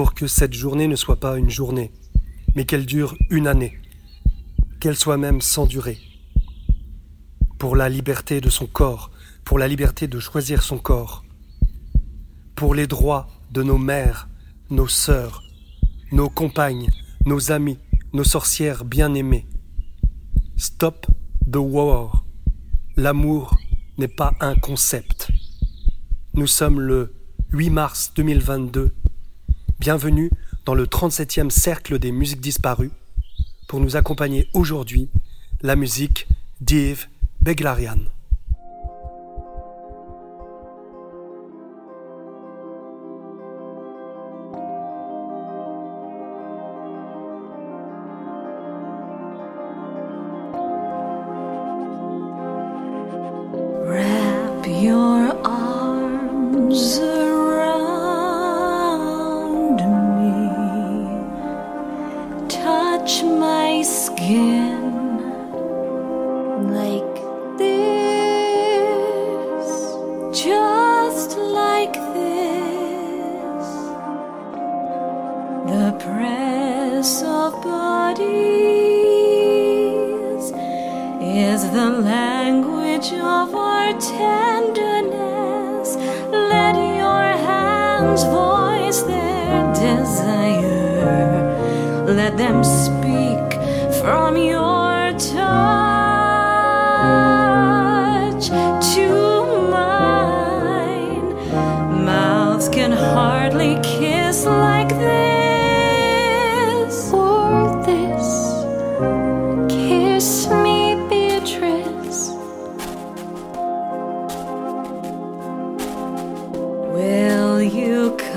pour que cette journée ne soit pas une journée, mais qu'elle dure une année, qu'elle soit même sans durée. Pour la liberté de son corps, pour la liberté de choisir son corps, pour les droits de nos mères, nos sœurs, nos compagnes, nos amis, nos sorcières bien-aimées. Stop the war. L'amour n'est pas un concept. Nous sommes le 8 mars 2022. Bienvenue dans le 37e cercle des musiques disparues. Pour nous accompagner aujourd'hui, la musique d'Yves Beglarian.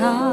time.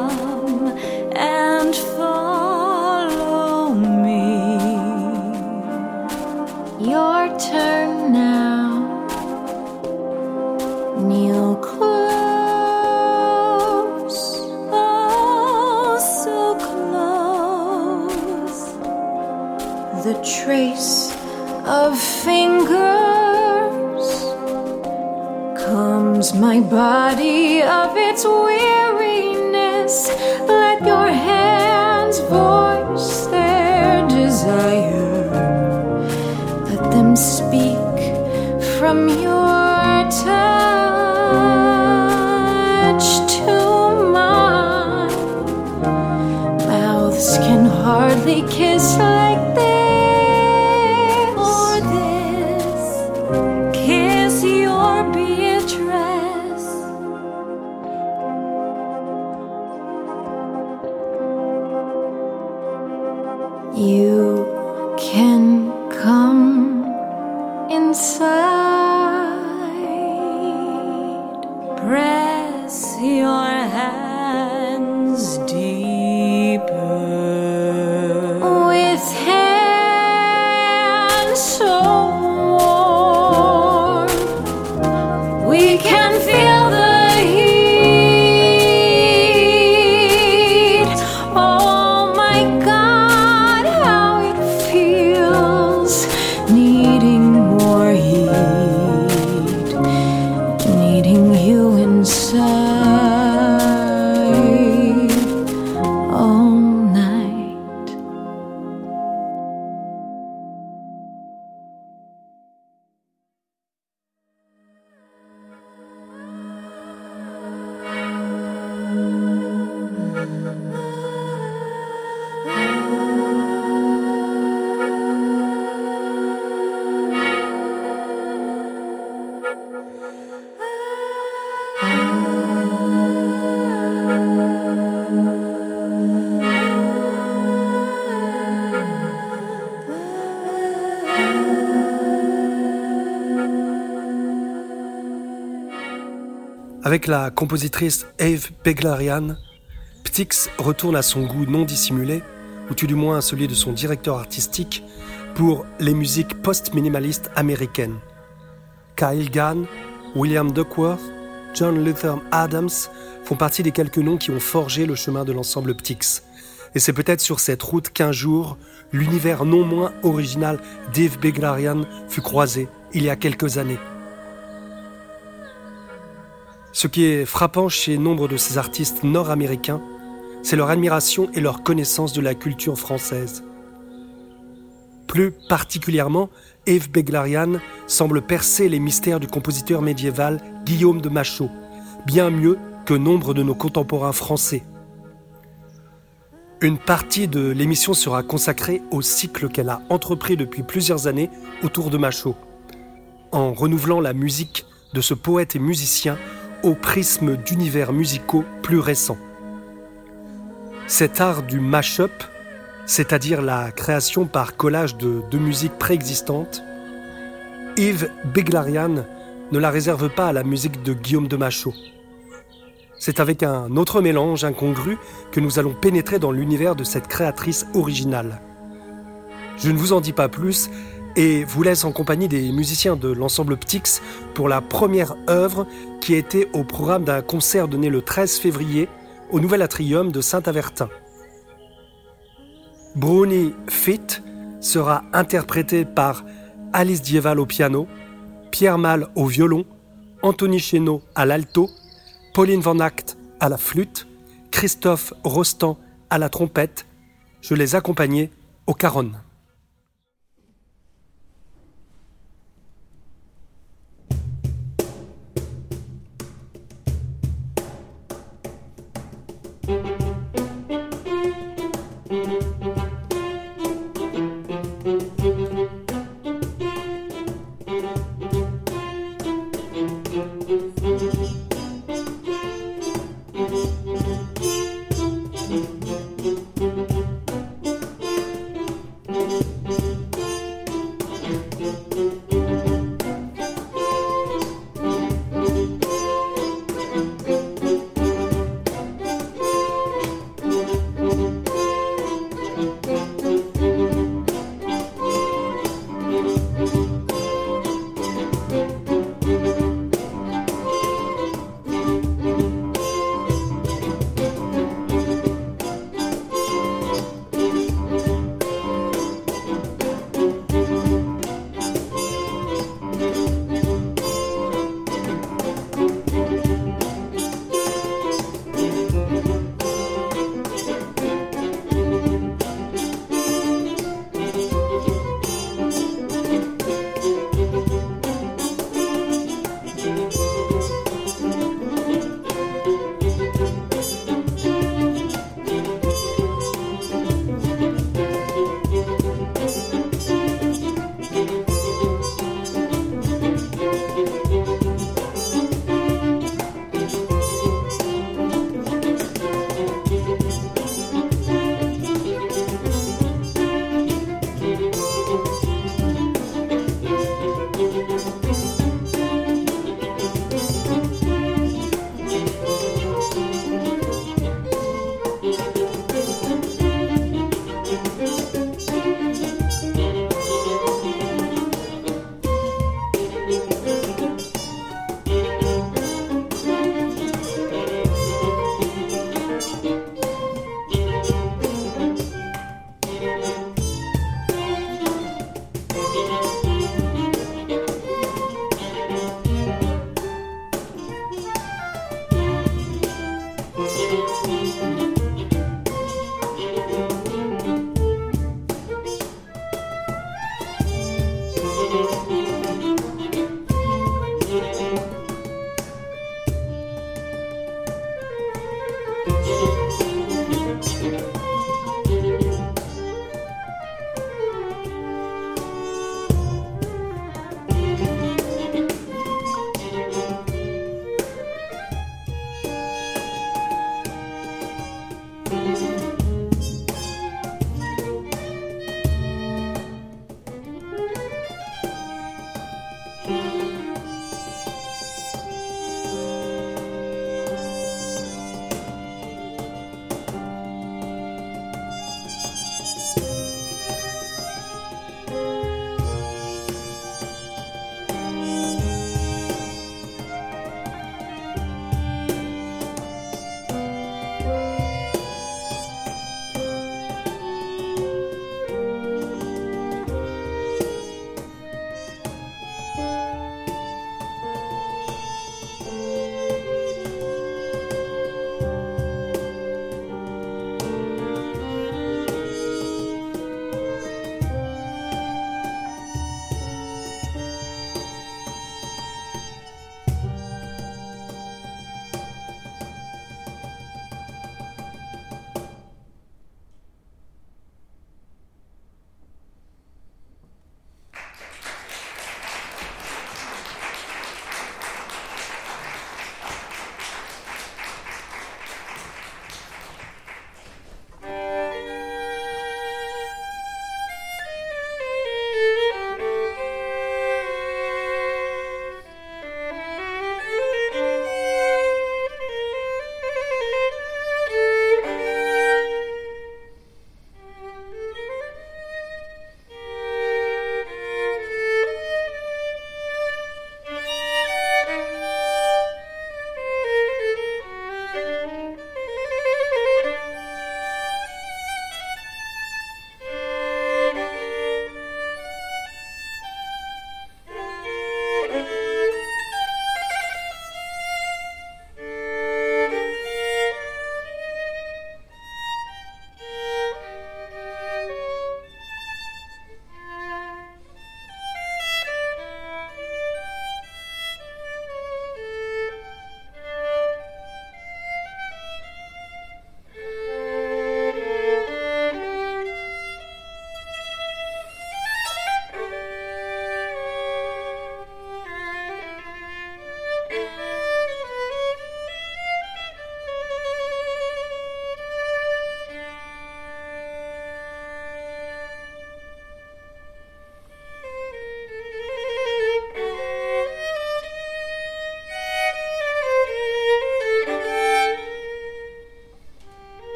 Avec la compositrice Eve Beglarian, Ptix retourne à son goût non dissimulé, ou tout du moins à celui de son directeur artistique, pour les musiques post-minimalistes américaines. Kyle Gann, William Duckworth, John Luther Adams font partie des quelques noms qui ont forgé le chemin de l'ensemble Ptix. Et c'est peut-être sur cette route qu'un jour, l'univers non moins original d'Eve Beglarian fut croisé, il y a quelques années. Ce qui est frappant chez nombre de ces artistes nord-américains, c'est leur admiration et leur connaissance de la culture française. Plus particulièrement, Yves Beglarian semble percer les mystères du compositeur médiéval Guillaume de Machaut, bien mieux que nombre de nos contemporains français. Une partie de l'émission sera consacrée au cycle qu'elle a entrepris depuis plusieurs années autour de Machaut, en renouvelant la musique de ce poète et musicien au prisme d'univers musicaux plus récents. Cet art du mash-up, c'est-à-dire la création par collage de deux musiques préexistantes, Yves Beglarian ne la réserve pas à la musique de Guillaume de Machaut. C'est avec un autre mélange incongru que nous allons pénétrer dans l'univers de cette créatrice originale. Je ne vous en dis pas plus et vous laisse en compagnie des musiciens de l'ensemble Ptix pour la première œuvre qui était au programme d'un concert donné le 13 février au Nouvel Atrium de Saint-Avertin. Bruni Fit sera interprété par Alice Dieval au piano, Pierre Mal au violon, Anthony Chénaud à l'alto, Pauline Van Act à la flûte, Christophe Rostand à la trompette. Je les accompagnais au caronne.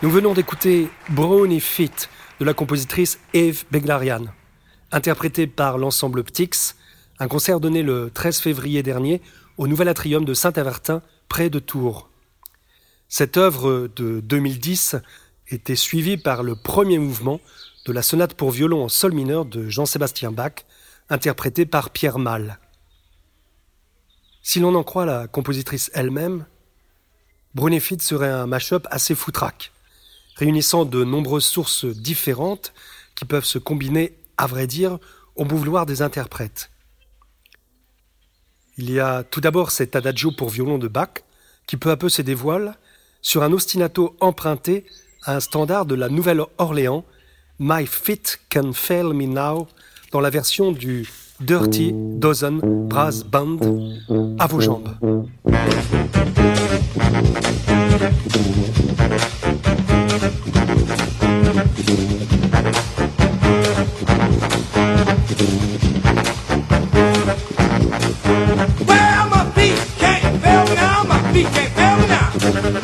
Nous venons d'écouter Brownie Fit de la compositrice Eve Beglarian, interprété par l'ensemble Ptix, un concert donné le 13 février dernier au Nouvel Atrium de Saint-Avertin, près de Tours. Cette œuvre de 2010 était suivie par le premier mouvement de la sonate pour violon en sol mineur de Jean-Sébastien Bach, interprété par Pierre Malle. Si l'on en croit la compositrice elle-même, Brunefit serait un mash-up assez foutraque réunissant de nombreuses sources différentes qui peuvent se combiner, à vrai dire, au vouloir des interprètes. Il y a tout d'abord cet adagio pour violon de Bach, qui peu à peu se dévoile sur un ostinato emprunté à un standard de la Nouvelle-Orléans, My Feet Can Fail Me Now, dans la version du Dirty Dozen Brass Band, à vos jambes. Well, my feet can't fail me now, my feet can't fail me now.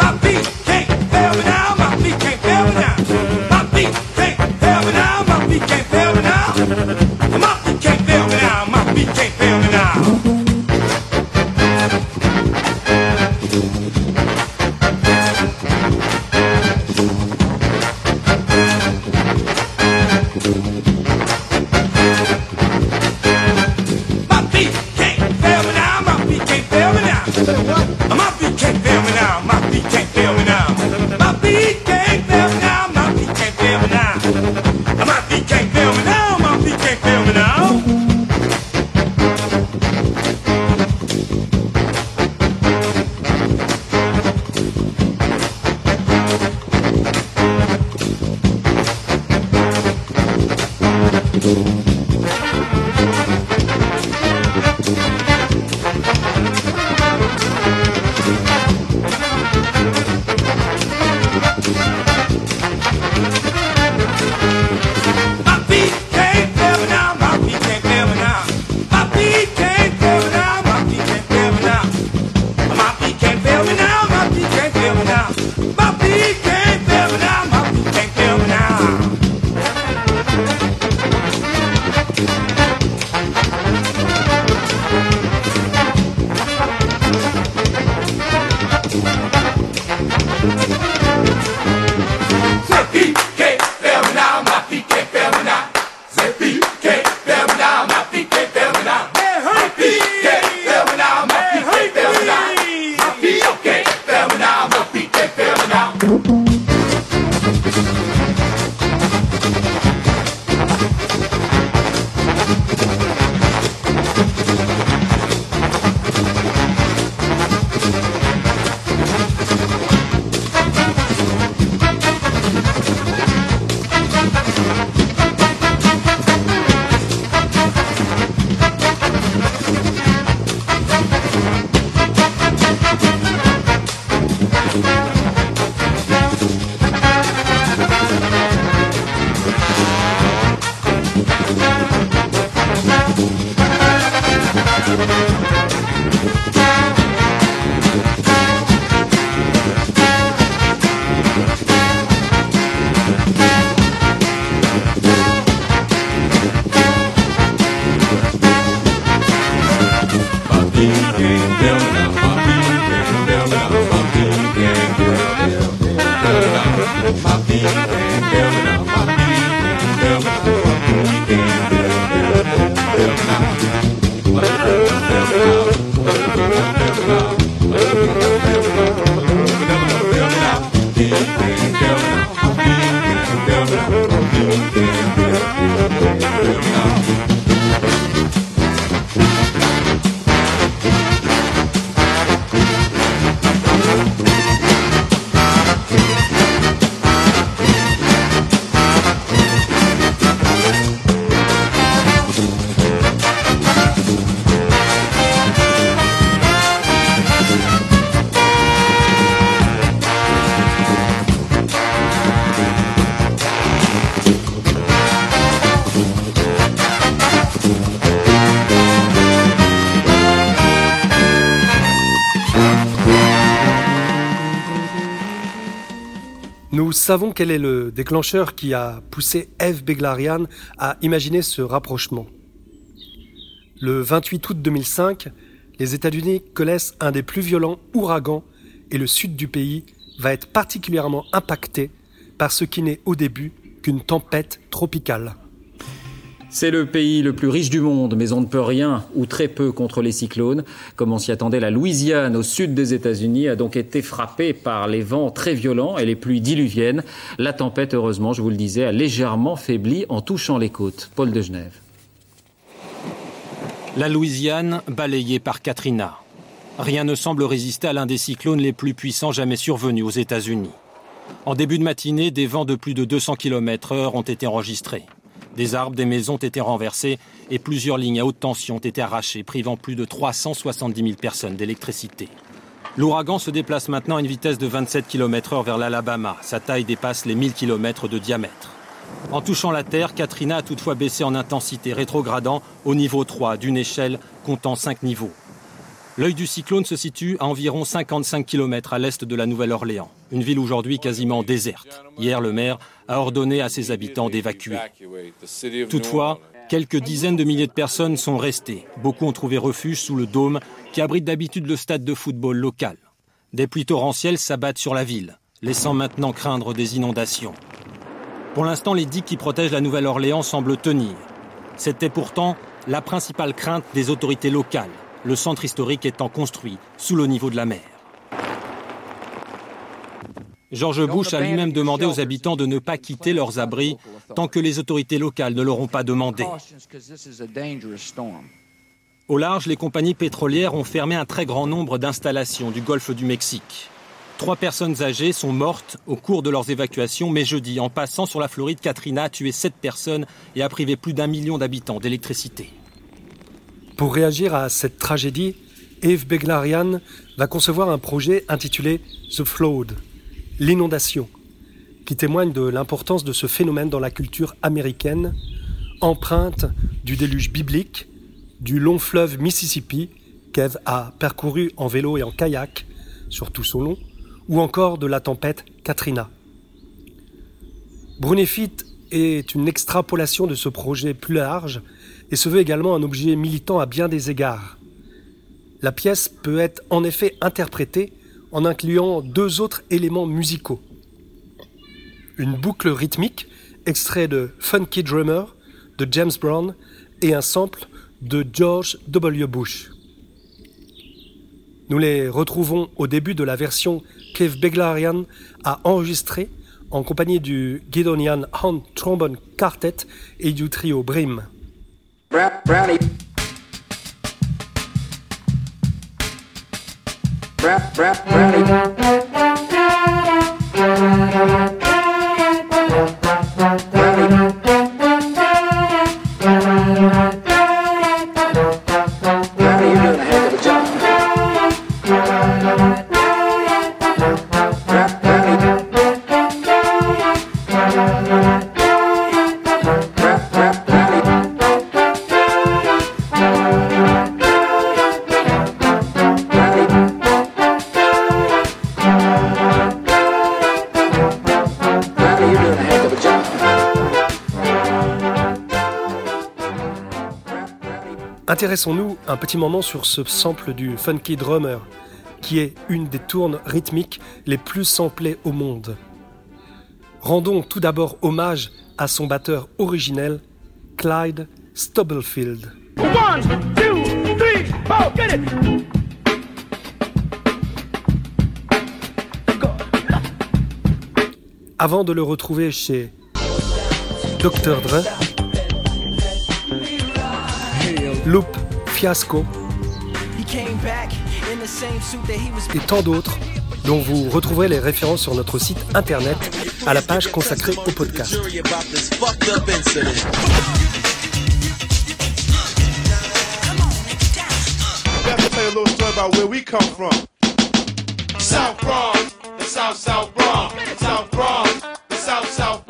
Savons quel est le déclencheur qui a poussé Eve Beglarian à imaginer ce rapprochement. Le 28 août 2005, les États-Unis connaissent un des plus violents ouragans et le sud du pays va être particulièrement impacté par ce qui n'est au début qu'une tempête tropicale. C'est le pays le plus riche du monde, mais on ne peut rien ou très peu contre les cyclones. Comme on s'y attendait, la Louisiane, au sud des États-Unis, a donc été frappée par les vents très violents et les pluies diluviennes. La tempête, heureusement, je vous le disais, a légèrement faibli en touchant les côtes. Paul de Genève. La Louisiane balayée par Katrina. Rien ne semble résister à l'un des cyclones les plus puissants jamais survenus aux États-Unis. En début de matinée, des vents de plus de 200 km/h ont été enregistrés. Des arbres, des maisons ont été renversés et plusieurs lignes à haute tension ont été arrachées, privant plus de 370 000 personnes d'électricité. L'ouragan se déplace maintenant à une vitesse de 27 km/h vers l'Alabama. Sa taille dépasse les 1000 km de diamètre. En touchant la Terre, Katrina a toutefois baissé en intensité, rétrogradant au niveau 3 d'une échelle comptant 5 niveaux. L'œil du cyclone se situe à environ 55 km à l'est de la Nouvelle-Orléans, une ville aujourd'hui quasiment déserte. Hier, le maire a ordonné à ses habitants d'évacuer. Toutefois, quelques dizaines de milliers de personnes sont restées. Beaucoup ont trouvé refuge sous le dôme qui abrite d'habitude le stade de football local. Des pluies torrentielles s'abattent sur la ville, laissant maintenant craindre des inondations. Pour l'instant, les digues qui protègent la Nouvelle-Orléans semblent tenir. C'était pourtant la principale crainte des autorités locales le centre historique étant construit sous le niveau de la mer. George Bush a lui-même demandé aux habitants de ne pas quitter leurs abris tant que les autorités locales ne l'auront pas demandé. Au large, les compagnies pétrolières ont fermé un très grand nombre d'installations du golfe du Mexique. Trois personnes âgées sont mortes au cours de leurs évacuations, mais jeudi, en passant sur la Floride, Katrina a tué sept personnes et a privé plus d'un million d'habitants d'électricité. Pour réagir à cette tragédie, Eve Beglarian va concevoir un projet intitulé The Flood, l'inondation, qui témoigne de l'importance de ce phénomène dans la culture américaine, empreinte du déluge biblique, du long fleuve Mississippi qu'Eve a parcouru en vélo et en kayak sur tout son long, ou encore de la tempête Katrina. Brunefit est une extrapolation de ce projet plus large et se veut également un objet militant à bien des égards. La pièce peut être en effet interprétée en incluant deux autres éléments musicaux. Une boucle rythmique, extrait de Funky Drummer de James Brown, et un sample de George W. Bush. Nous les retrouvons au début de la version qu'Eve Beglarian a enregistrée en compagnie du Guidonian Hand Trombone Quartet et du trio Brim. Brownie. Brownie. Intéressons-nous un petit moment sur ce sample du Funky Drummer, qui est une des tournes rythmiques les plus samplées au monde. Rendons tout d'abord hommage à son batteur originel, Clyde Stubblefield. Avant de le retrouver chez Dr. Dre, Loop, Fiasco et tant d'autres dont vous retrouverez les références sur notre site internet à la page consacrée au podcast. South the South South Bronx, South Bronx, the South South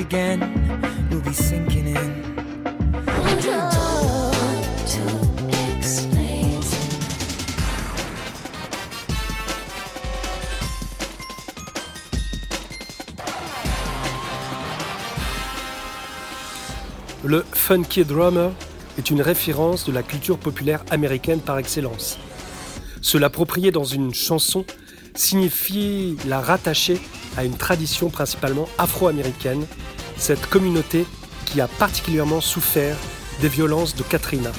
again, be sinking in. Le funky drummer est une référence de la culture populaire américaine par excellence. Se l'approprier dans une chanson signifie la rattacher à une tradition principalement afro-américaine, cette communauté qui a particulièrement souffert des violences de Katrina.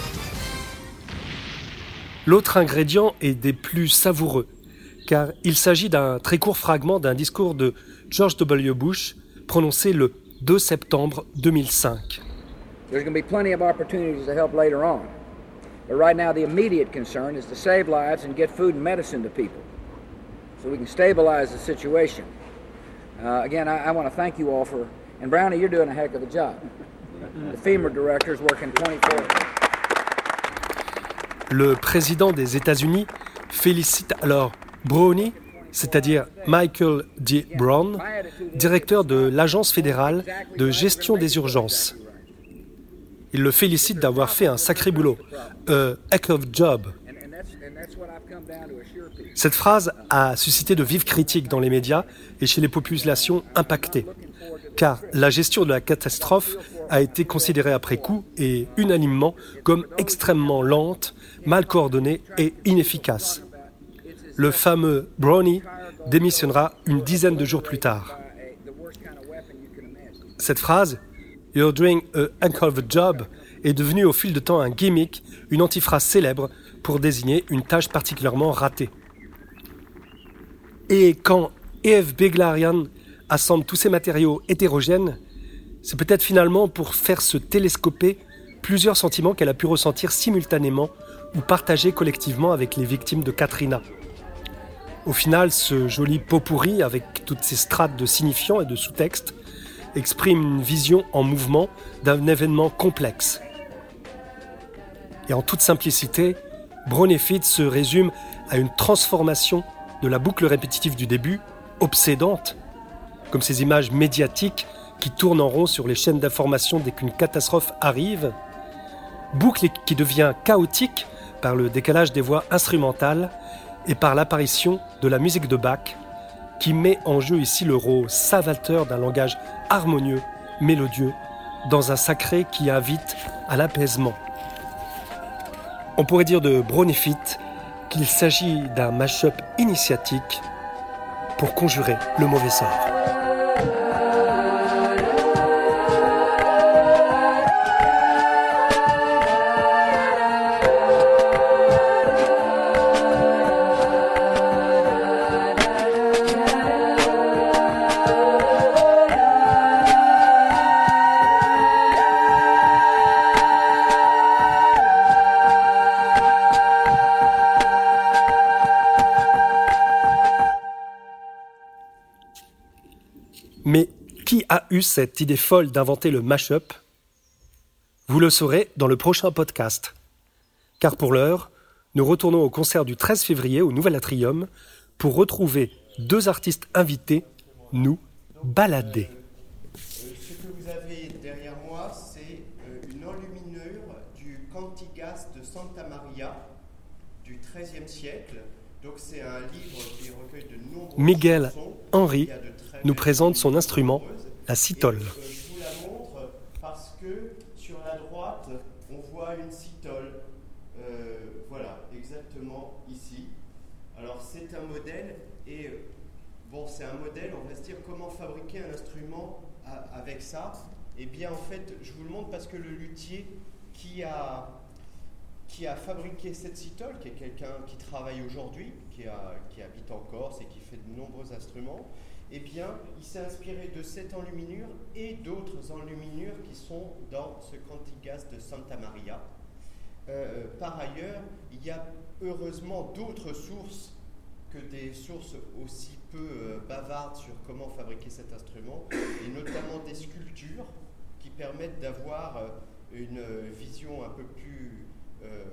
L'autre ingrédient est des plus savoureux, car il s'agit d'un très court fragment d'un discours de George W. Bush prononcé le 2 septembre 2005. There's going to be plenty of opportunities to help later on. But right now, the immediate concern is to save lives and get food and medicine to people so we can stabilize the situation. Uh, again, I, I want to thank you all for, and Brownie, you're doing a heck of a job. The FEMA director is working 24 Le président des États-Unis félicite alors Brownie, c'est-à-dire Michael D. Brown, directeur de l'Agence fédérale de gestion des urgences. Il le félicite d'avoir fait un sacré boulot. A heck of job. Cette phrase a suscité de vives critiques dans les médias et chez les populations impactées, car la gestion de la catastrophe a été considérée après coup et unanimement comme extrêmement lente, mal coordonnée et inefficace. Le fameux Brownie démissionnera une dizaine de jours plus tard. Cette phrase, You're doing a a job, est devenue au fil de temps un gimmick, une antiphrase célèbre pour désigner une tâche particulièrement ratée. Et quand Eve Beglarian assemble tous ces matériaux hétérogènes, c'est peut-être finalement pour faire se télescoper plusieurs sentiments qu'elle a pu ressentir simultanément ou partager collectivement avec les victimes de Katrina. Au final, ce joli pot pourri, avec toutes ces strates de signifiants et de sous-textes, exprime une vision en mouvement d'un événement complexe. Et en toute simplicité, Bronefit se résume à une transformation de la boucle répétitive du début, obsédante, comme ces images médiatiques qui tournent en rond sur les chaînes d'information dès qu'une catastrophe arrive, boucle qui devient chaotique par le décalage des voix instrumentales et par l'apparition de la musique de Bach, qui met en jeu ici le rôle salvateur d'un langage harmonieux, mélodieux, dans un sacré qui invite à l'apaisement. On pourrait dire de Bronefit qu'il s'agit d'un mash-up initiatique pour conjurer le mauvais sort. Eu cette idée folle d'inventer le mash-up Vous le saurez dans le prochain podcast. Car pour l'heure, nous retournons au concert du 13 février au Nouvel Atrium pour retrouver deux artistes invités nous balader. Ce que vous avez derrière moi, c'est une enluminure du Cantigas de Santa Maria du XIIIe siècle. Donc c'est un livre qui recueille de nombreux Miguel chansons. Henry nous présente son instrument. La citole. Je vous la montre parce que sur la droite, on voit une citole. Euh, voilà, exactement ici. Alors c'est un modèle et euh, bon, c'est un modèle. On va se dire comment fabriquer un instrument avec ça. Eh bien, en fait, je vous le montre parce que le luthier qui a qui a fabriqué cette citole, qui est quelqu'un qui travaille aujourd'hui, qui, qui habite en Corse et qui fait de nombreux instruments, eh bien, il s'est inspiré de cette enluminure et d'autres enluminures qui sont dans ce Cantigas de Santa Maria. Euh, par ailleurs, il y a heureusement d'autres sources que des sources aussi peu euh, bavardes sur comment fabriquer cet instrument, et notamment des sculptures qui permettent d'avoir euh, une euh, vision un peu plus euh,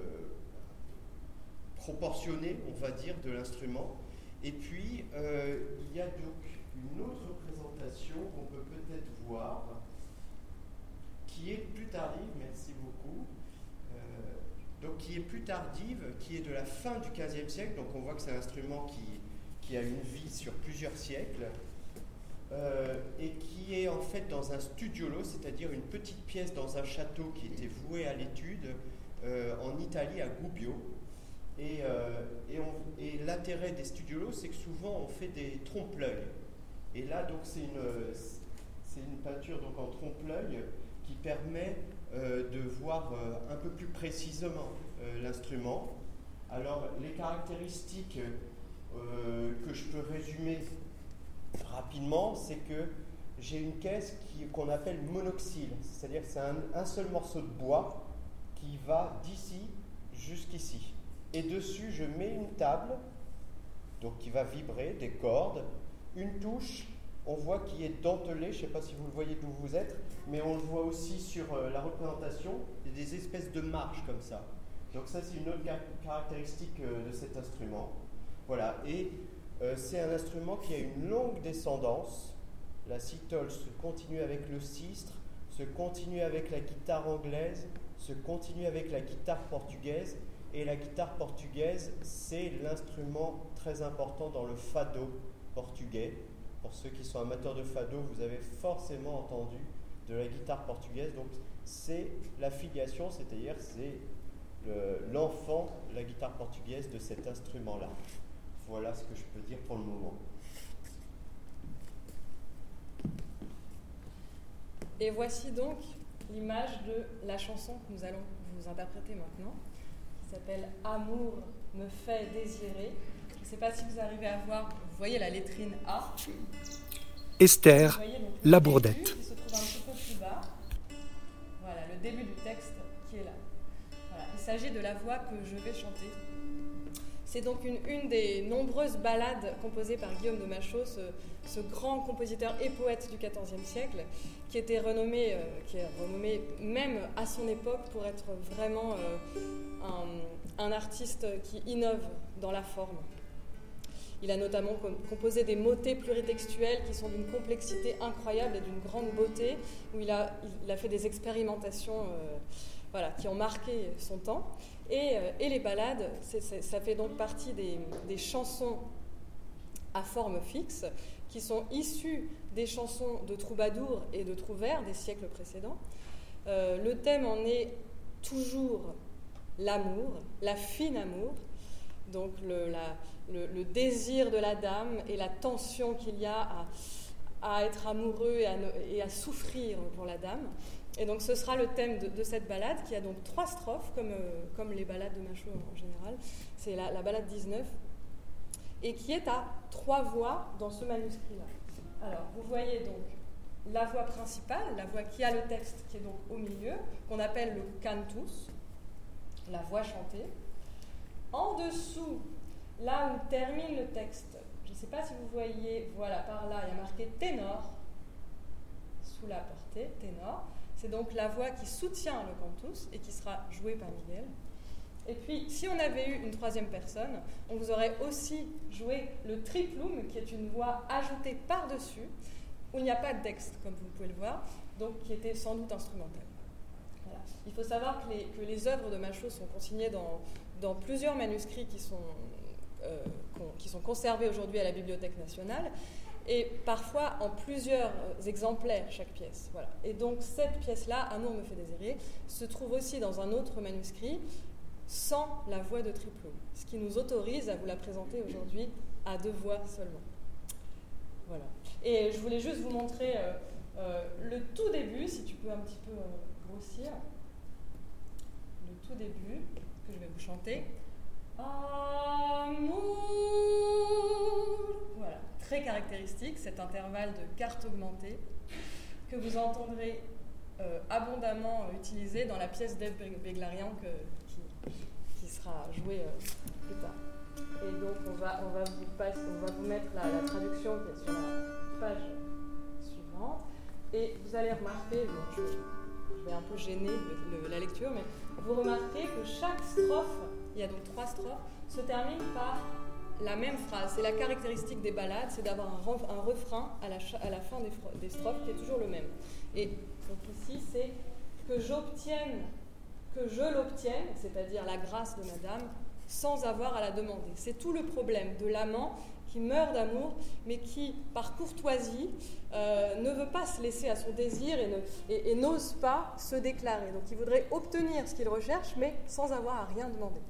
proportionnée, on va dire, de l'instrument. Et puis, euh, il y a donc une autre représentation qu'on peut peut-être voir, qui est plus tardive, merci beaucoup, euh, donc qui est plus tardive, qui est de la fin du XVe siècle, donc on voit que c'est un instrument qui, a une vie sur plusieurs siècles, euh, et qui est en fait dans un studiolo, c'est-à-dire une petite pièce dans un château qui était voué à l'étude euh, en Italie, à Gubbio. Et, et, l'intérêt des studiolos, c'est que souvent on fait des trompe-l'œil. Et là, donc, c'est une, peinture donc, en trompe-l'œil qui permet de voir un peu plus précisément l'instrument. Alors, les caractéristiques que je peux résumer rapidement, c'est que j'ai une caisse qu'on appelle monoxyle, c'est-à-dire que c'est un, seul morceau de bois qui va d'ici jusqu'ici. Et dessus, je mets une table, donc qui va vibrer, des cordes, une touche, on voit qui est dentelée, je ne sais pas si vous le voyez d'où vous êtes, mais on le voit aussi sur euh, la représentation, des espèces de marches comme ça. Donc ça, c'est une autre caractéristique euh, de cet instrument. Voilà, et euh, c'est un instrument qui a une longue descendance. La citole se continue avec le sistre, se continue avec la guitare anglaise, se continue avec la guitare portugaise. Et la guitare portugaise, c'est l'instrument très important dans le fado portugais. Pour ceux qui sont amateurs de fado, vous avez forcément entendu de la guitare portugaise. Donc c'est la filiation, c'est-à-dire c'est l'enfant, la guitare portugaise de cet instrument-là. Voilà ce que je peux dire pour le moment. Et voici donc l'image de la chanson que nous allons vous interpréter maintenant, qui s'appelle Amour me fait désirer. Je ne sais pas si vous arrivez à voir, vous voyez la lettrine A. Esther, la bourdette. Qui se trouve un petit peu plus bas. Voilà, le début du texte qui est là. Il s'agit de la voix que je vais chanter. C'est donc une, des nombreuses ballades composées par Guillaume de Machaut, ce, grand compositeur et poète du XIVe siècle, qui était renommé, euh, qui est renommé même à son époque pour être vraiment euh, un, artiste qui innove dans la forme. Il a notamment composé des motets pluritextuels qui sont d'une complexité incroyable et d'une grande beauté, où il a, fait des expérimentations euh, qui ont marqué son temps. Euh, et, les ballades, ça fait donc partie des, chansons à forme fixe qui sont issues des chansons de troubadours et de trouvères des siècles précédents. Euh, le thème en est toujours l'amour, la fine amour, donc le, désir de la dame et la tension qu'il y a à, être amoureux et à, souffrir pour la dame. Et donc ce sera le thème de, cette balade qui a donc trois strophes, comme, euh, comme les balades de Machaut en général. C'est la, la, balade 19, et qui est à trois voix dans ce manuscrit-là. Alors vous voyez donc la voix principale, la voix qui a le texte qui est donc au milieu, qu'on appelle le cantus, la voix chantée. En dessous, là où termine le texte, je ne sais pas si vous voyez, voilà, par là, il y a marqué ténor, sous la portée, ténor. C'est donc la voix qui soutient le cantus et qui sera jouée par Miguel. Et puis, si on avait eu une troisième personne, on vous aurait aussi joué le triplum, qui est une voix ajoutée par-dessus, où il n'y a pas de texte, comme vous pouvez le voir, donc qui était sans doute instrumentale. Il faut savoir que les, que les, œuvres de Machaut sont consignées dans, dans plusieurs manuscrits qui sont, euh, qui sont conservés aujourd'hui à la Bibliothèque nationale et parfois en plusieurs exemplaires chaque pièce. Voilà. Et donc cette pièce-là, Amour me fait désirer, se trouve aussi dans un autre manuscrit sans la voix de Triplot, ce qui nous autorise à vous la présenter aujourd'hui à deux voix seulement. Voilà. Et je voulais juste vous montrer euh, euh, le tout début, si tu peux un petit peu euh, grossir. Le tout début que je vais vous chanter. Amour. Voilà très caractéristique, cet intervalle de carte augmentée, que vous entendrez euh, abondamment utilisé dans la pièce d'Eve Beglarian qui, sera jouée euh, plus tard. Et donc on va, on va, vous, on va vous mettre la, traduction qui est sur la page suivante. Et vous allez remarquer, je, vais un peu gêner la lecture, mais vous remarquez que chaque strophe, il y a donc trois strophes, se termine par la même phrase. C'est la caractéristique des ballades, c'est d'avoir un, ref- un refrain à la, à la fin des, des strophes qui est toujours le même. Et donc ici, c'est que j'obtienne, que je l'obtienne, c'est-à-dire la grâce de madame, sans avoir à la demander. C'est tout le problème de l'amant qui meurt d'amour, mais qui, par courtoisie, euh, ne veut pas se laisser à son désir et, n'ose pas se déclarer. Donc il voudrait obtenir ce qu'il recherche, mais sans avoir à rien demander.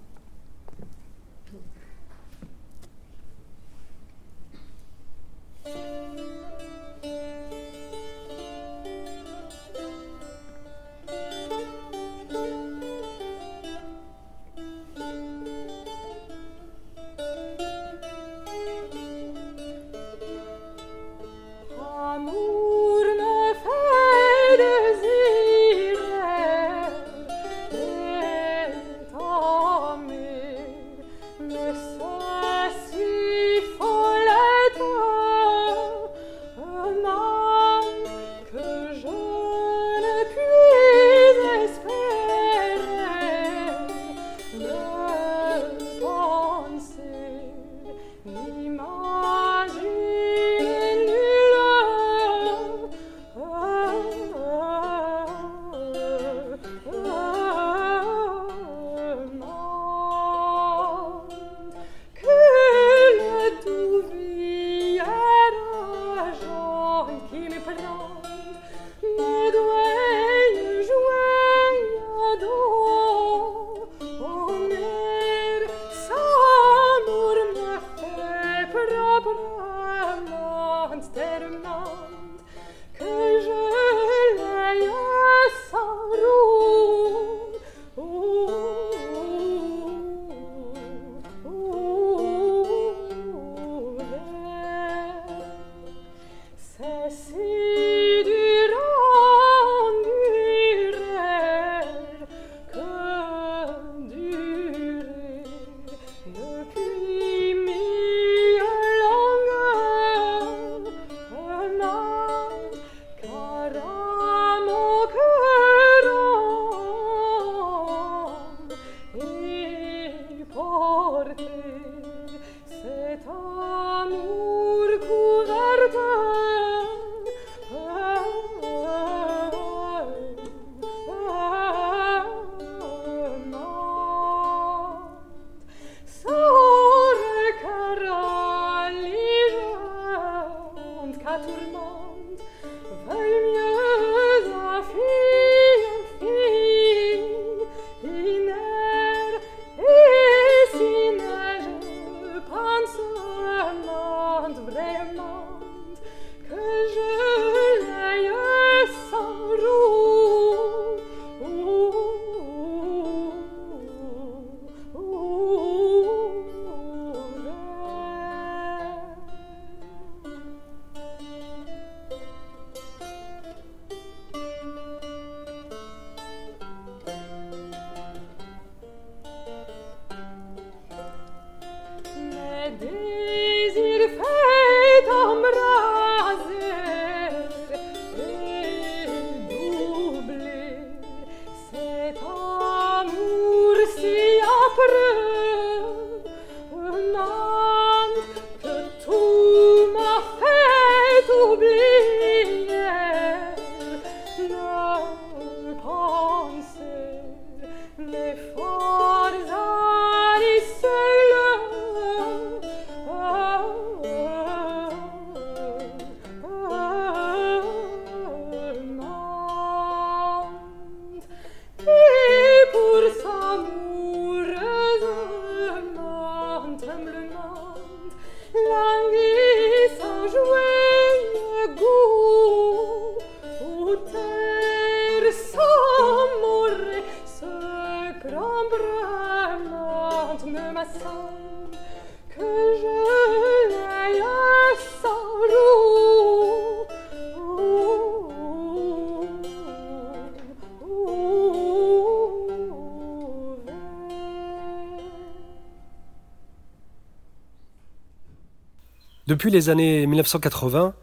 Depuis les années 1980,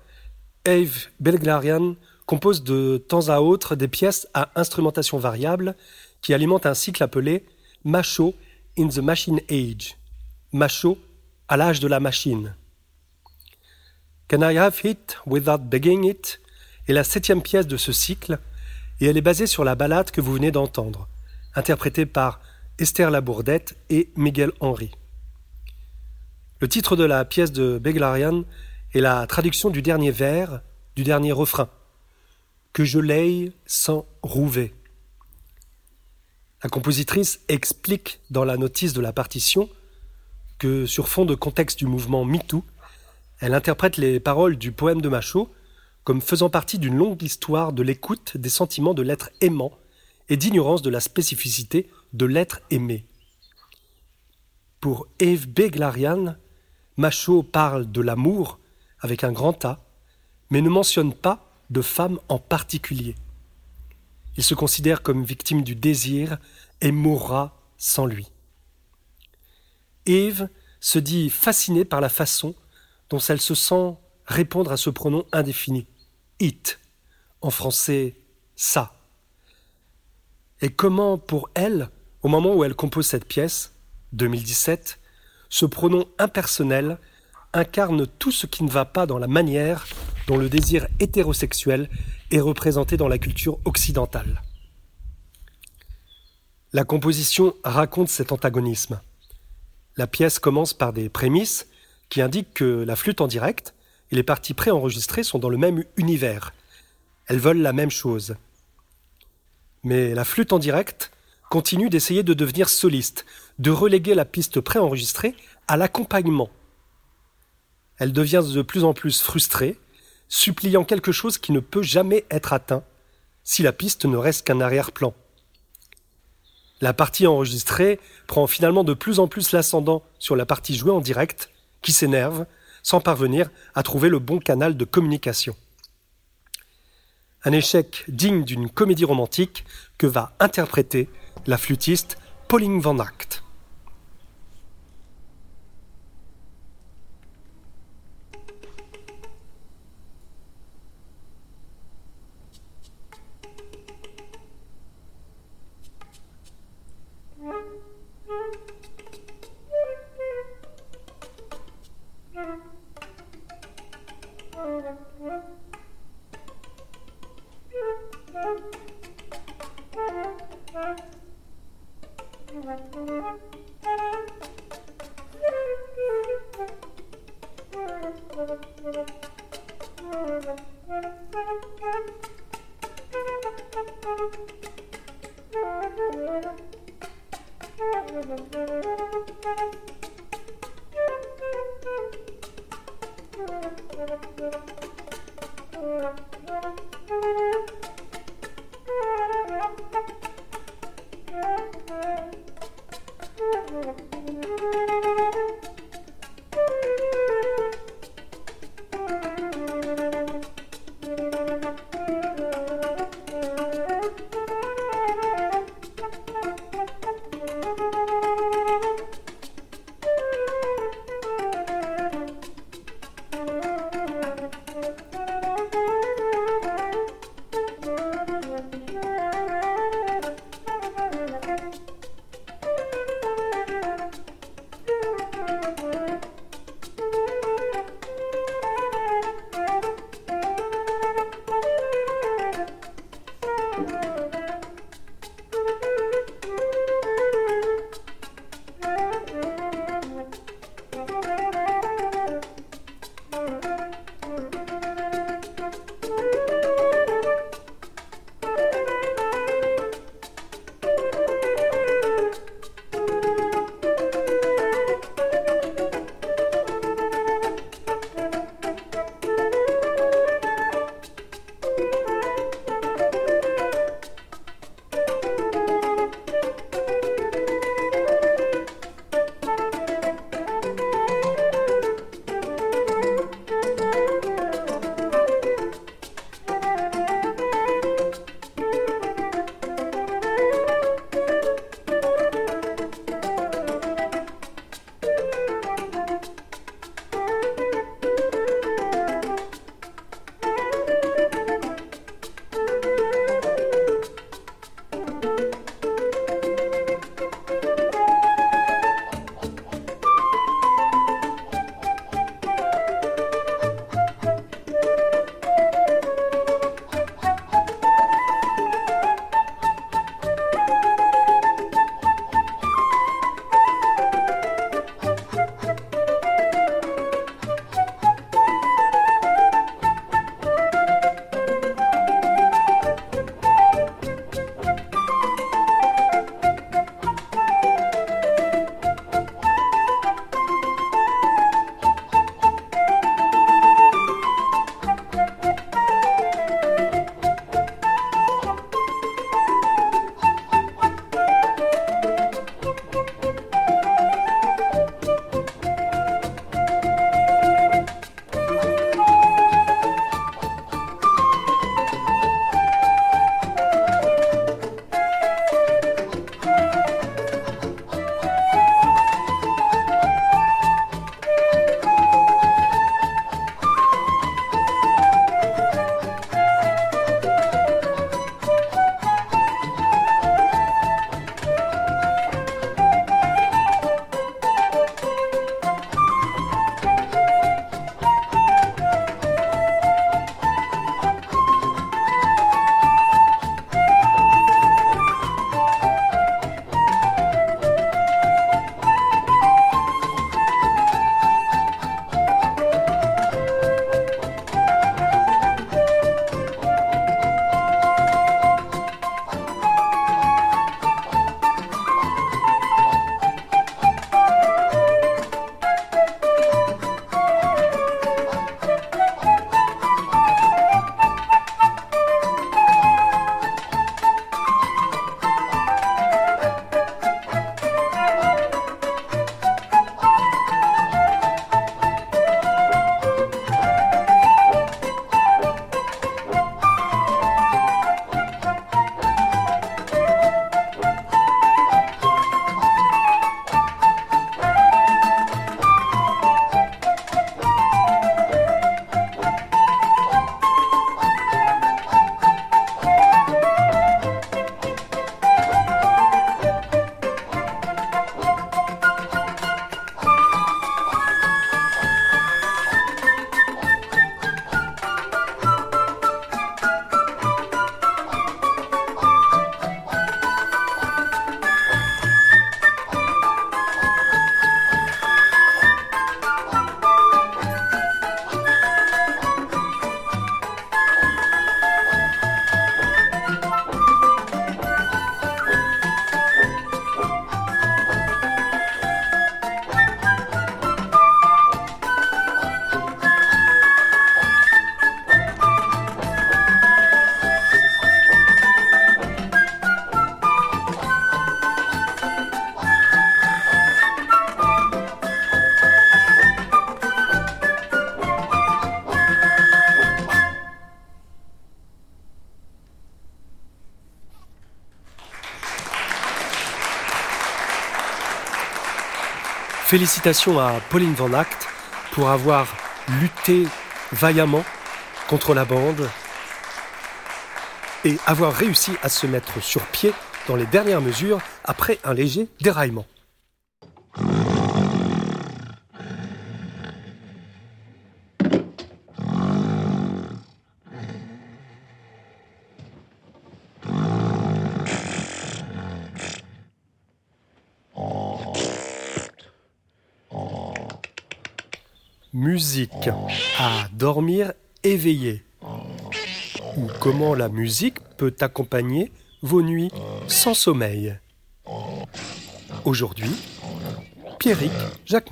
Ave Belglarian compose de temps à autre des pièces à instrumentation variable qui alimentent un cycle appelé Macho in the Machine Age. Macho à l'âge de la machine. Can I Have It Without Begging It est la septième pièce de ce cycle et elle est basée sur la ballade que vous venez d'entendre, interprétée par Esther Labourdette et Miguel Henry. Le titre de la pièce de Beglarian est la traduction du dernier vers, du dernier refrain, que je l'aille sans rouver. La compositrice explique dans la notice de la partition que, sur fond de contexte du mouvement MeToo, elle interprète les paroles du poème de Machaut comme faisant partie d'une longue histoire de l'écoute des sentiments de l'être aimant et d'ignorance de la spécificité de l'être aimé. Pour Eve Beglarian, Machaut parle de l'amour avec un grand A, mais ne mentionne pas de femme en particulier. Il se considère comme victime du désir et mourra sans lui. Eve se dit fascinée par la façon dont elle se sent répondre à ce pronom indéfini, it, en français ça. Et comment pour elle, au moment où elle compose cette pièce, 2017, ce pronom impersonnel incarne tout ce qui ne va pas dans la manière dont le désir hétérosexuel est représenté dans la culture occidentale. La composition raconte cet antagonisme. La pièce commence par des prémices qui indiquent que la flûte en direct et les parties préenregistrées sont dans le même univers. Elles veulent la même chose. Mais la flûte en direct continue d'essayer de devenir soliste, de reléguer la piste préenregistrée à l'accompagnement. Elle devient de plus en plus frustrée, suppliant quelque chose qui ne peut jamais être atteint si la piste ne reste qu'un arrière-plan. La partie enregistrée prend finalement de plus en plus l'ascendant sur la partie jouée en direct, qui s'énerve, sans parvenir à trouver le bon canal de communication. Un échec digne d'une comédie romantique que va interpréter la flûtiste Pauline Van Act. Félicitations à Pauline Van Act pour avoir lutté vaillamment contre la bande et avoir réussi à se mettre sur pied dans les dernières mesures après un léger déraillement. Musique à dormir éveillé. Ou comment la musique peut accompagner vos nuits sans sommeil. Aujourd'hui, Pierrick Jacques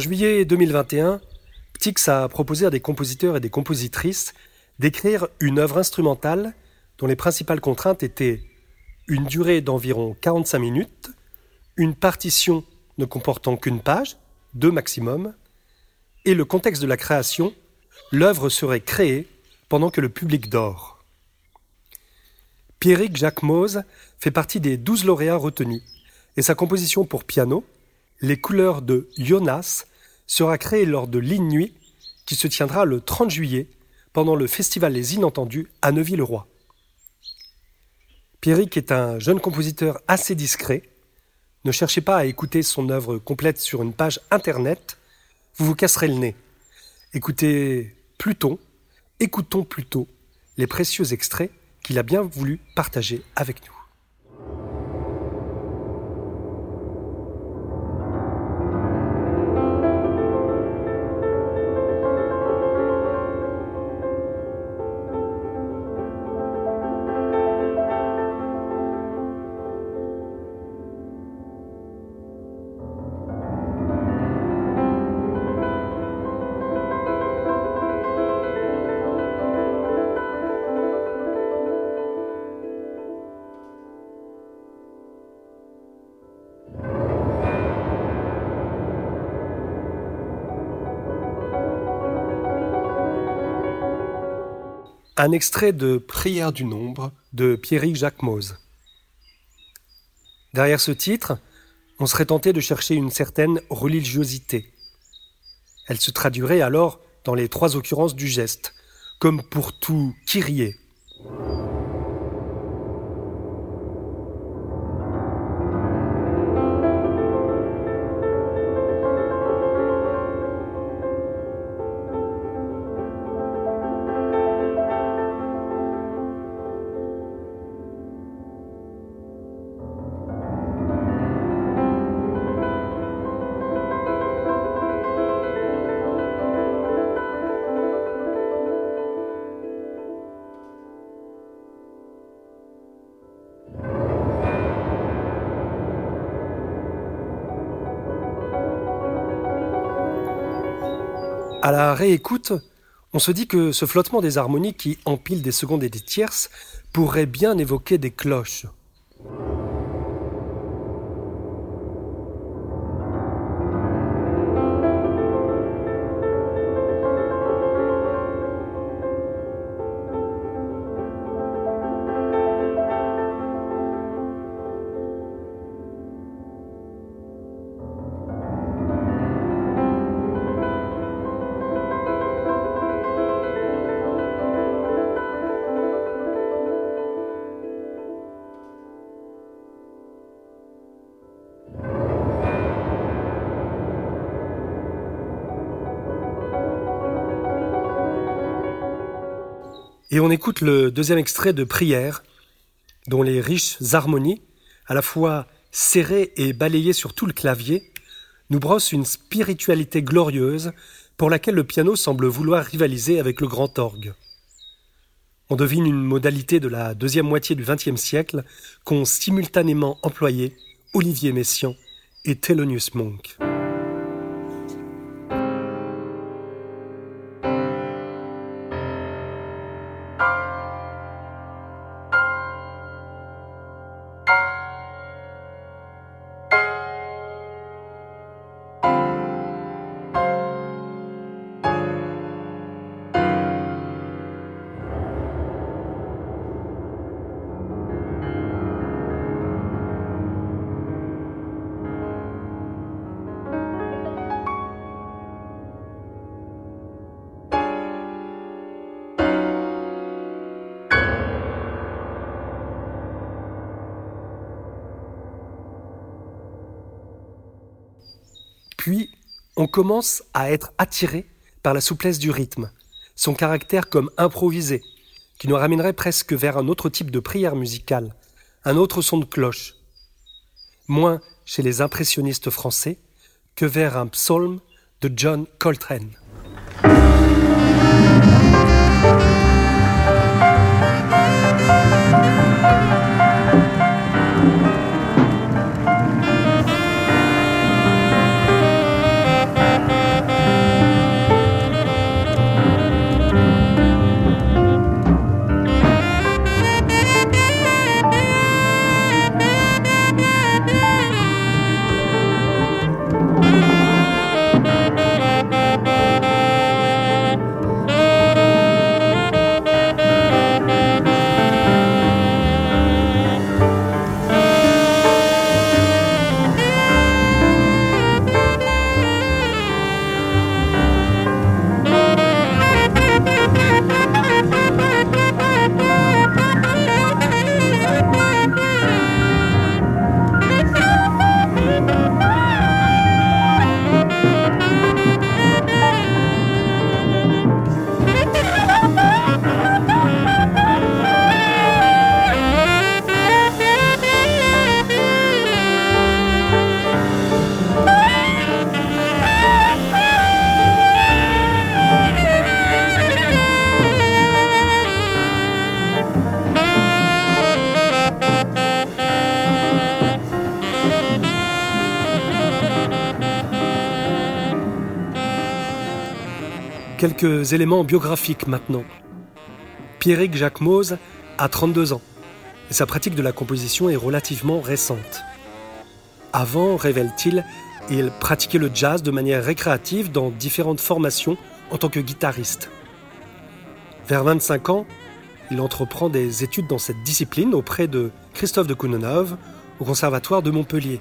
juillet 2021, Ptix a proposé à des compositeurs et des compositrices d'écrire une œuvre instrumentale dont les principales contraintes étaient une durée d'environ 45 minutes, une partition ne comportant qu'une page, deux maximum, et le contexte de la création, l'œuvre serait créée pendant que le public dort. Pierrick Jacques Mose fait partie des douze lauréats retenus, et sa composition pour piano, Les couleurs de Jonas, sera créée lors de l'In-Nuit qui se tiendra le 30 juillet pendant le festival Les Inentendus à Neuville-le-Roi. Pierrick est un jeune compositeur assez discret. Ne cherchez pas à écouter son œuvre complète sur une page internet, vous vous casserez le nez. Écoutez Pluton, écoutons plutôt les précieux extraits qu'il a bien voulu partager avec nous. Un extrait de Prière du nombre de Pierrick Jacques Mose. Derrière ce titre, on serait tenté de chercher une certaine religiosité. Elle se traduirait alors dans les trois occurrences du geste, comme pour tout Kyrie. Réécoute, on se dit que ce flottement des harmonies qui empilent des secondes et des tierces pourrait bien évoquer des cloches. Et on écoute le deuxième extrait de Prière dont les riches harmonies, à la fois serrées et balayées sur tout le clavier, nous brossent une spiritualité glorieuse pour laquelle le piano semble vouloir rivaliser avec le grand orgue. On devine une modalité de la deuxième moitié du XXe siècle qu'ont simultanément employé Olivier Messiaen et Thelonious Monk. On commence à être attiré par la souplesse du rythme, son caractère comme improvisé, qui nous ramènerait presque vers un autre type de prière musicale, un autre son de cloche, moins chez les impressionnistes français que vers un psaume de John Coltrane. Quelques éléments biographiques maintenant. Pierrick Jacques Mose a 32 ans et sa pratique de la composition est relativement récente. Avant, révèle-t-il, il pratiquait le jazz de manière récréative dans différentes formations en tant que guitariste. Vers 25 ans, il entreprend des études dans cette discipline auprès de Christophe de Kounonov au Conservatoire de Montpellier.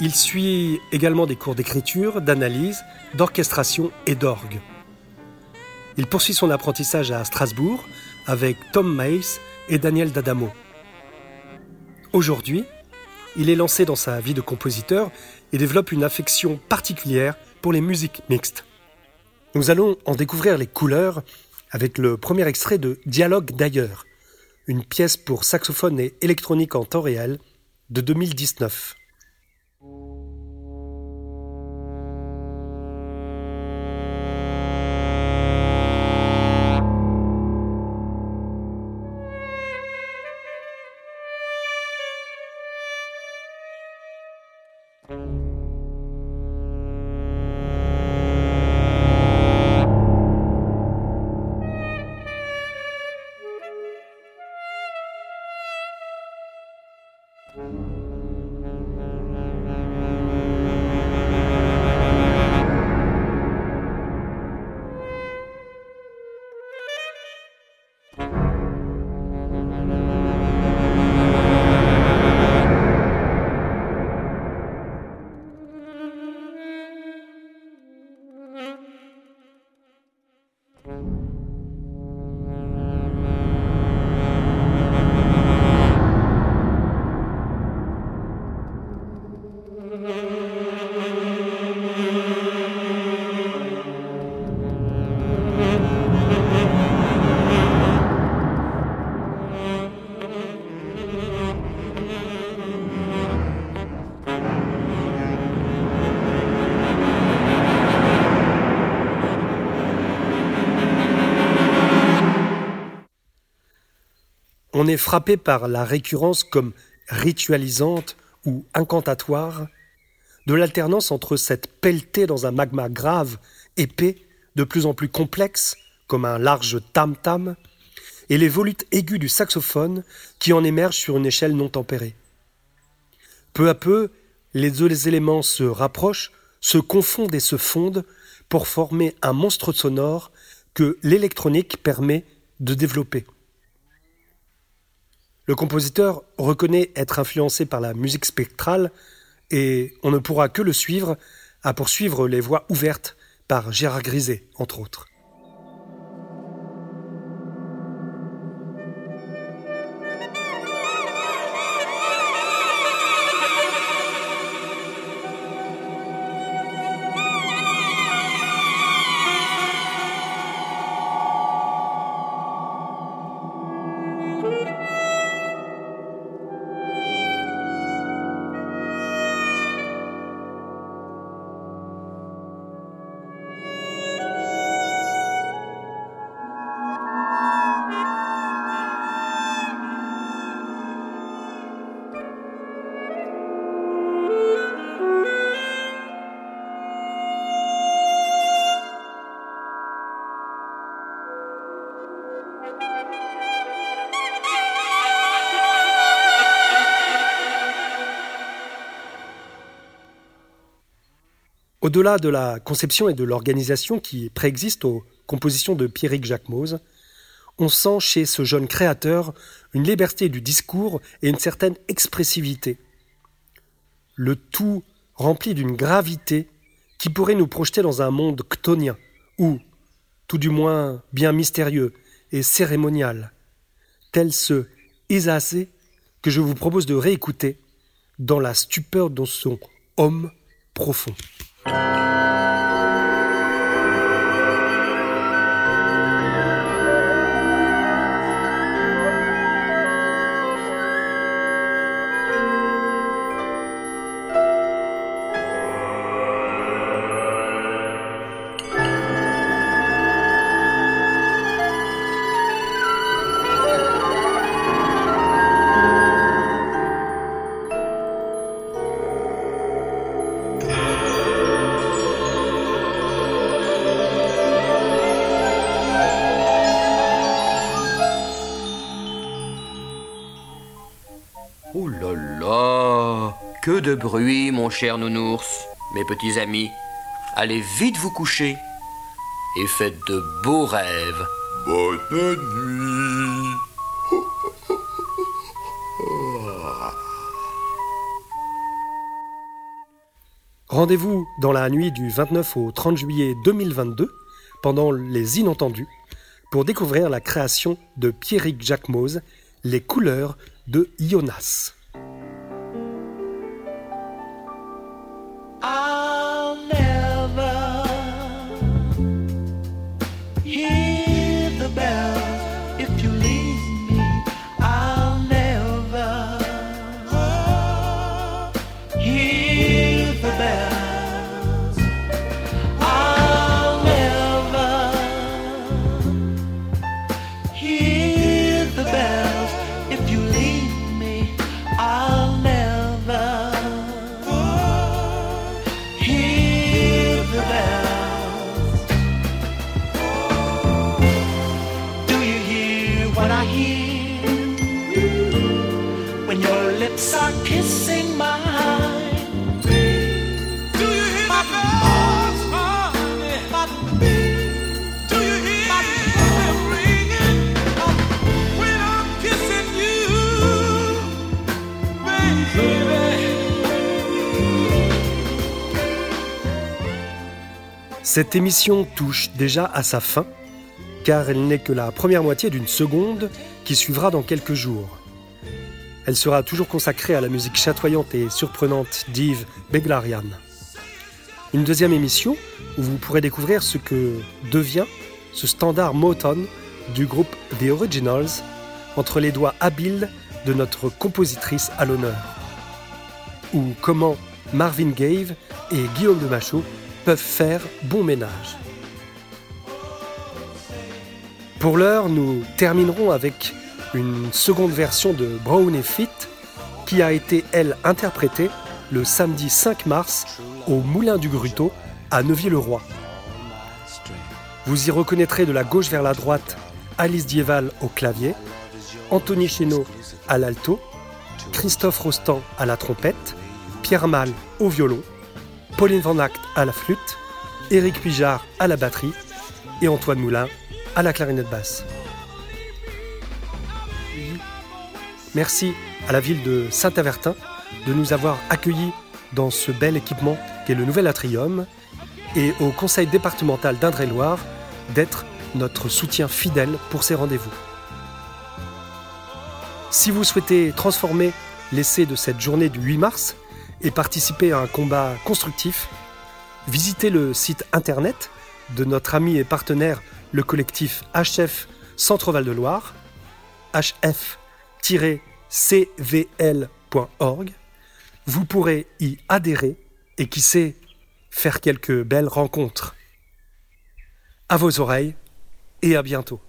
Il suit également des cours d'écriture, d'analyse, d'orchestration et d'orgue. Il poursuit son apprentissage à Strasbourg avec Tom Mace et Daniel D'Adamo. Aujourd'hui, il est lancé dans sa vie de compositeur et développe une affection particulière pour les musiques mixtes. Nous allons en découvrir les couleurs avec le premier extrait de Dialogue d'ailleurs, une pièce pour saxophone et électronique en temps réel de 2019. On est frappé par la récurrence comme ritualisante ou incantatoire de l'alternance entre cette pelletée dans un magma grave, épais, de plus en plus complexe, comme un large tam-tam, et les volutes aigus du saxophone qui en émergent sur une échelle non tempérée. Peu à peu, les deux éléments se rapprochent, se confondent et se fondent pour former un monstre sonore que l'électronique permet de développer. Le compositeur reconnaît être influencé par la musique spectrale et on ne pourra que le suivre à poursuivre les voies ouvertes par Gérard Griset, entre autres. Au-delà de la conception et de l'organisation qui préexistent aux compositions de Pierrick Jacquemose, on sent chez ce jeune créateur une liberté du discours et une certaine expressivité. Le tout rempli d'une gravité qui pourrait nous projeter dans un monde ctonien, ou, tout du moins, bien mystérieux et cérémonial, tel ce Isacé que je vous propose de réécouter dans la stupeur de son homme profond. Música de bruit, mon cher nounours, mes petits amis. Allez vite vous coucher et faites de beaux rêves. Bonne nuit. Rendez-vous dans la nuit du 29 au 30 juillet 2022, pendant les Inentendus, pour découvrir la création de Pierrick Jacquemose, Les couleurs de Jonas. Cette émission touche déjà à sa fin, car elle n'est que la première moitié d'une seconde qui suivra dans quelques jours. Elle sera toujours consacrée à la musique chatoyante et surprenante d'Yves Beglarian. Une deuxième émission où vous pourrez découvrir ce que devient ce standard Motown du groupe The Originals entre les doigts habiles de notre compositrice à l'honneur. Ou comment Marvin Gaye et Guillaume de Machaut peuvent faire bon ménage. Pour l'heure, nous terminerons avec une seconde version de Brown et Fit qui a été, elle, interprétée le samedi 5 mars au Moulin du Gruteau à Neuville-le-Roi. Vous y reconnaîtrez de la gauche vers la droite Alice Dieval au clavier, Anthony Chénaud à l'alto, Christophe Rostand à la trompette, Pierre Mal au violon, Pauline Van Act à la flûte, Éric Pijard à la batterie et Antoine Moulin à la clarinette basse. Merci à la ville de Saint-Avertin de nous avoir accueillis dans ce bel équipement qu'est le nouvel atrium et au conseil départemental d'Indre-et-Loire d'être notre soutien fidèle pour ces rendez-vous. Si vous souhaitez transformer l'essai de cette journée du 8 mars et participer à un combat constructif, visitez le site internet de notre ami et partenaire, le collectif HF Centre-Val de Loire, hf-cvl.org. Vous pourrez y adhérer et qui sait, faire quelques belles rencontres. À vos oreilles et à bientôt.